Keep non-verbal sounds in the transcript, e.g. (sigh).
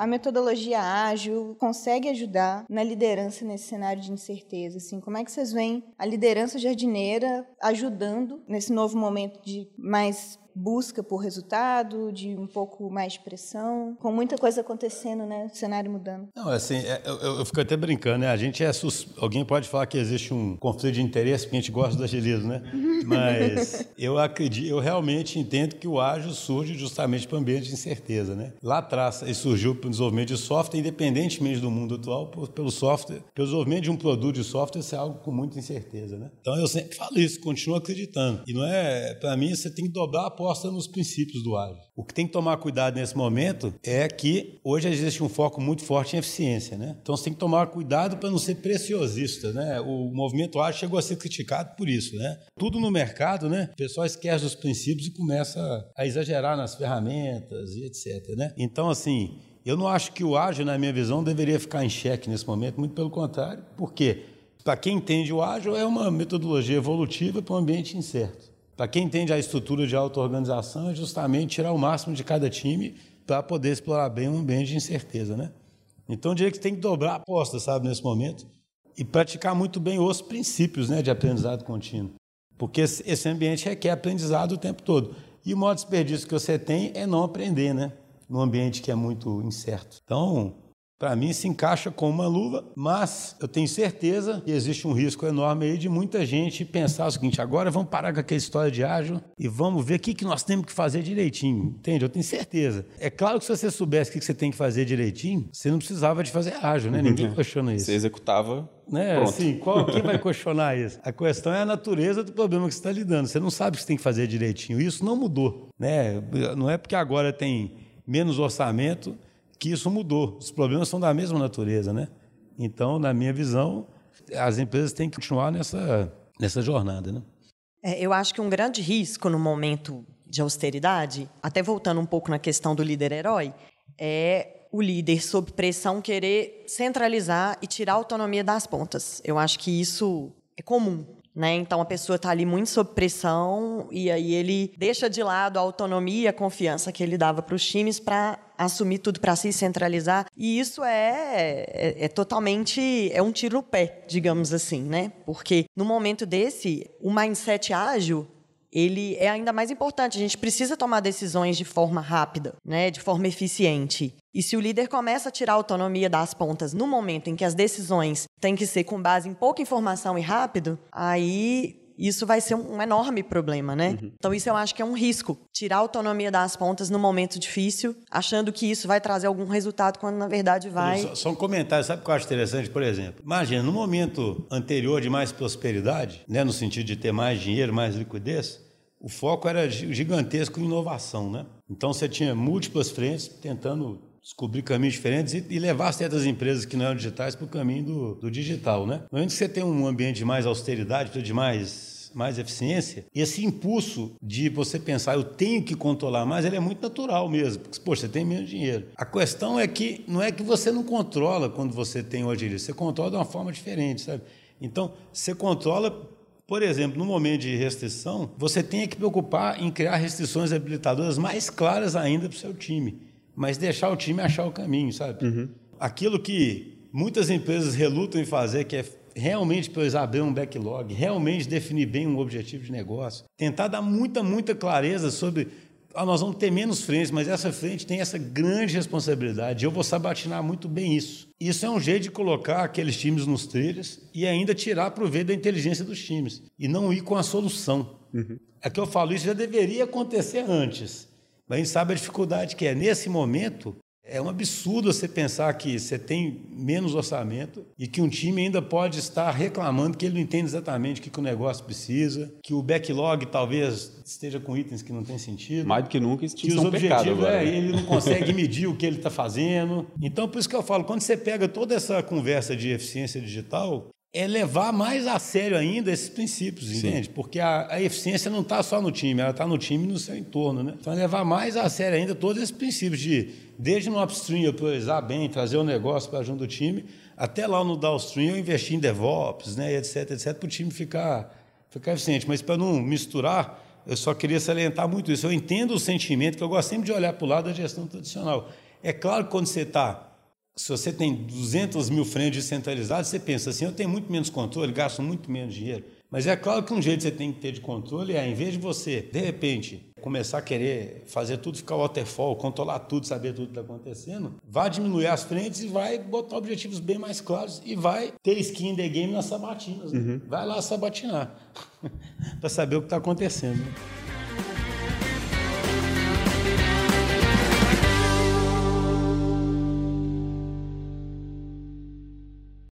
a metodologia ágil consegue ajudar na liderança nesse cenário de incerteza? Assim, como é que vocês veem a liderança jardineira ajudando nesse novo momento de mais busca por resultado, de um pouco mais de pressão, com muita coisa acontecendo, né? O cenário mudando. Não, assim, é, eu, eu, fico até brincando, né? A gente é sus... alguém pode falar que existe um conflito de interesse porque a gente gosta do agilismo, né? (laughs) Mas eu acredito, eu realmente entendo que o ágil surge justamente para o ambiente de incerteza, né? Lá atrás, ele surgiu para o desenvolvimento de software, independentemente do mundo atual, pelo software, pelo desenvolvimento de um produto de software, isso é algo com muita incerteza, né? Então eu sempre falo isso, continuo acreditando. E não é, para mim, você tem que dobrar a aposta nos princípios do ágil. O que tem que tomar cuidado nesse momento é que hoje existe um foco muito forte em eficiência, né? Então você tem que tomar cuidado para não ser preciosista, né? O movimento ágil chegou a ser criticado por isso, né? Tudo no mercado, né? O pessoal esquece dos princípios e começa a exagerar nas ferramentas e etc, né? Então assim, eu não acho que o ágil, na minha visão, deveria ficar em xeque nesse momento, muito pelo contrário. Por quê? Para quem entende o ágil, é uma metodologia evolutiva para um ambiente incerto. Para quem entende a estrutura de auto-organização, é justamente tirar o máximo de cada time para poder explorar bem um ambiente de incerteza, né? Então, eu diria que tem que dobrar a aposta, sabe, nesse momento, e praticar muito bem os princípios né, de aprendizado contínuo. Porque esse ambiente requer aprendizado o tempo todo. E o maior desperdício que você tem é não aprender, né? Num ambiente que é muito incerto. Então, para mim se encaixa com uma luva, mas eu tenho certeza que existe um risco enorme aí de muita gente pensar o seguinte: agora vamos parar com aquela história de ágil e vamos ver o que, que nós temos que fazer direitinho. Entende? Eu tenho certeza. É claro que se você soubesse o que você tem que fazer direitinho, você não precisava de fazer ágil, né? Ninguém questiona isso. Você executava né? Pronto. Assim, qual, quem vai questionar isso? A questão é a natureza do problema que você está lidando. Você não sabe o que você tem que fazer direitinho. Isso não mudou. Né? Não é porque agora tem menos orçamento que isso mudou. Os problemas são da mesma natureza, né? Então, na minha visão, as empresas têm que continuar nessa, nessa jornada, né? É, eu acho que um grande risco no momento de austeridade, até voltando um pouco na questão do líder herói, é o líder sob pressão querer centralizar e tirar a autonomia das pontas. Eu acho que isso é comum. Né? Então a pessoa está ali muito sob pressão e aí ele deixa de lado a autonomia, a confiança que ele dava para os times para assumir tudo para si, centralizar. E isso é, é, é, totalmente é um tiro no pé, digamos assim, né? Porque no momento desse, o mindset ágil ele é ainda mais importante. A gente precisa tomar decisões de forma rápida, né, de forma eficiente. E se o líder começa a tirar a autonomia das pontas no momento em que as decisões têm que ser com base em pouca informação e rápido, aí isso vai ser um, enorme problema, né? Uhum. Então isso eu acho que é um risco, tirar a autonomia das pontas no momento difícil, achando que isso vai trazer algum resultado quando na verdade vai. Só, só um comentário, sabe o que eu acho interessante, por exemplo? Imagina, no momento anterior de mais prosperidade, né, no sentido de ter mais dinheiro, mais liquidez, o foco era gigantesco em inovação, né? Então você tinha múltiplas frentes tentando descobrir caminhos diferentes e, e levar certas empresas que não eram digitais para o caminho do, do, digital, né? No momento que você tem um ambiente de mais austeridade, de mais mais eficiência, esse impulso de você pensar, eu tenho que controlar mais, ele é muito natural mesmo, porque, poxa, você tem menos dinheiro. A questão é que não é que você não controla quando você tem o agilista, você controla de uma forma diferente, sabe? Então, você controla por exemplo, no momento de restrição, você tem que preocupar em criar restrições habilitadoras mais claras ainda para o seu time mas deixar o time achar o caminho, sabe? Uhum. Aquilo que muitas empresas relutam em fazer, que é realmente precisar abrir um backlog, realmente definir bem um objetivo de negócio, tentar dar muita, muita clareza sobre ah, nós vamos ter menos frentes, mas essa frente tem essa grande responsabilidade. Eu vou sabatinar muito bem isso. Isso é um jeito de colocar aqueles times nos trilhos e ainda tirar proveito da inteligência dos times e não ir com a solução. Uhum. É que eu falo, isso já deveria acontecer antes. Mas a gente sabe a dificuldade que é. Nesse momento, é um absurdo você pensar que você tem menos orçamento e que um time ainda pode estar reclamando que ele não entende exatamente o que, o negócio precisa, que o backlog talvez esteja com itens que não tem sentido. Mais do que nunca isso que os objetivos é, né? ele não consegue medir o que ele está fazendo. Então, por isso que eu falo, quando você pega toda essa conversa de eficiência digital, é levar mais a sério ainda esses princípios, Sim. entende? Porque a, a eficiência não está só no time, ela está no time e no seu entorno, né? Então, é levar mais a sério ainda todos esses princípios de, desde no upstream eu priorizar bem, trazer o negócio para junto do time, até lá no downstream eu investir em DevOps, né, etc, etc, para o time ficar, ficar eficiente. Mas para não misturar, eu só queria salientar muito isso. Eu entendo o sentimento, que eu gosto sempre de olhar para o lado da gestão tradicional É claro que quando você está se você tem 200 mil frentes descentralizados, você pensa assim, eu tenho muito menos controle, gasto muito menos dinheiro. Mas é claro que um jeito que você tem que ter de controle é, em vez de você, de repente, começar a querer fazer tudo ficar waterfall, controlar tudo, saber tudo que está acontecendo, vai diminuir as frentes e vai botar objetivos bem mais claros e vai ter skin the game nas sabatinas. Né? Uhum. Vai lá sabatinar (laughs) para saber o que está acontecendo. Né?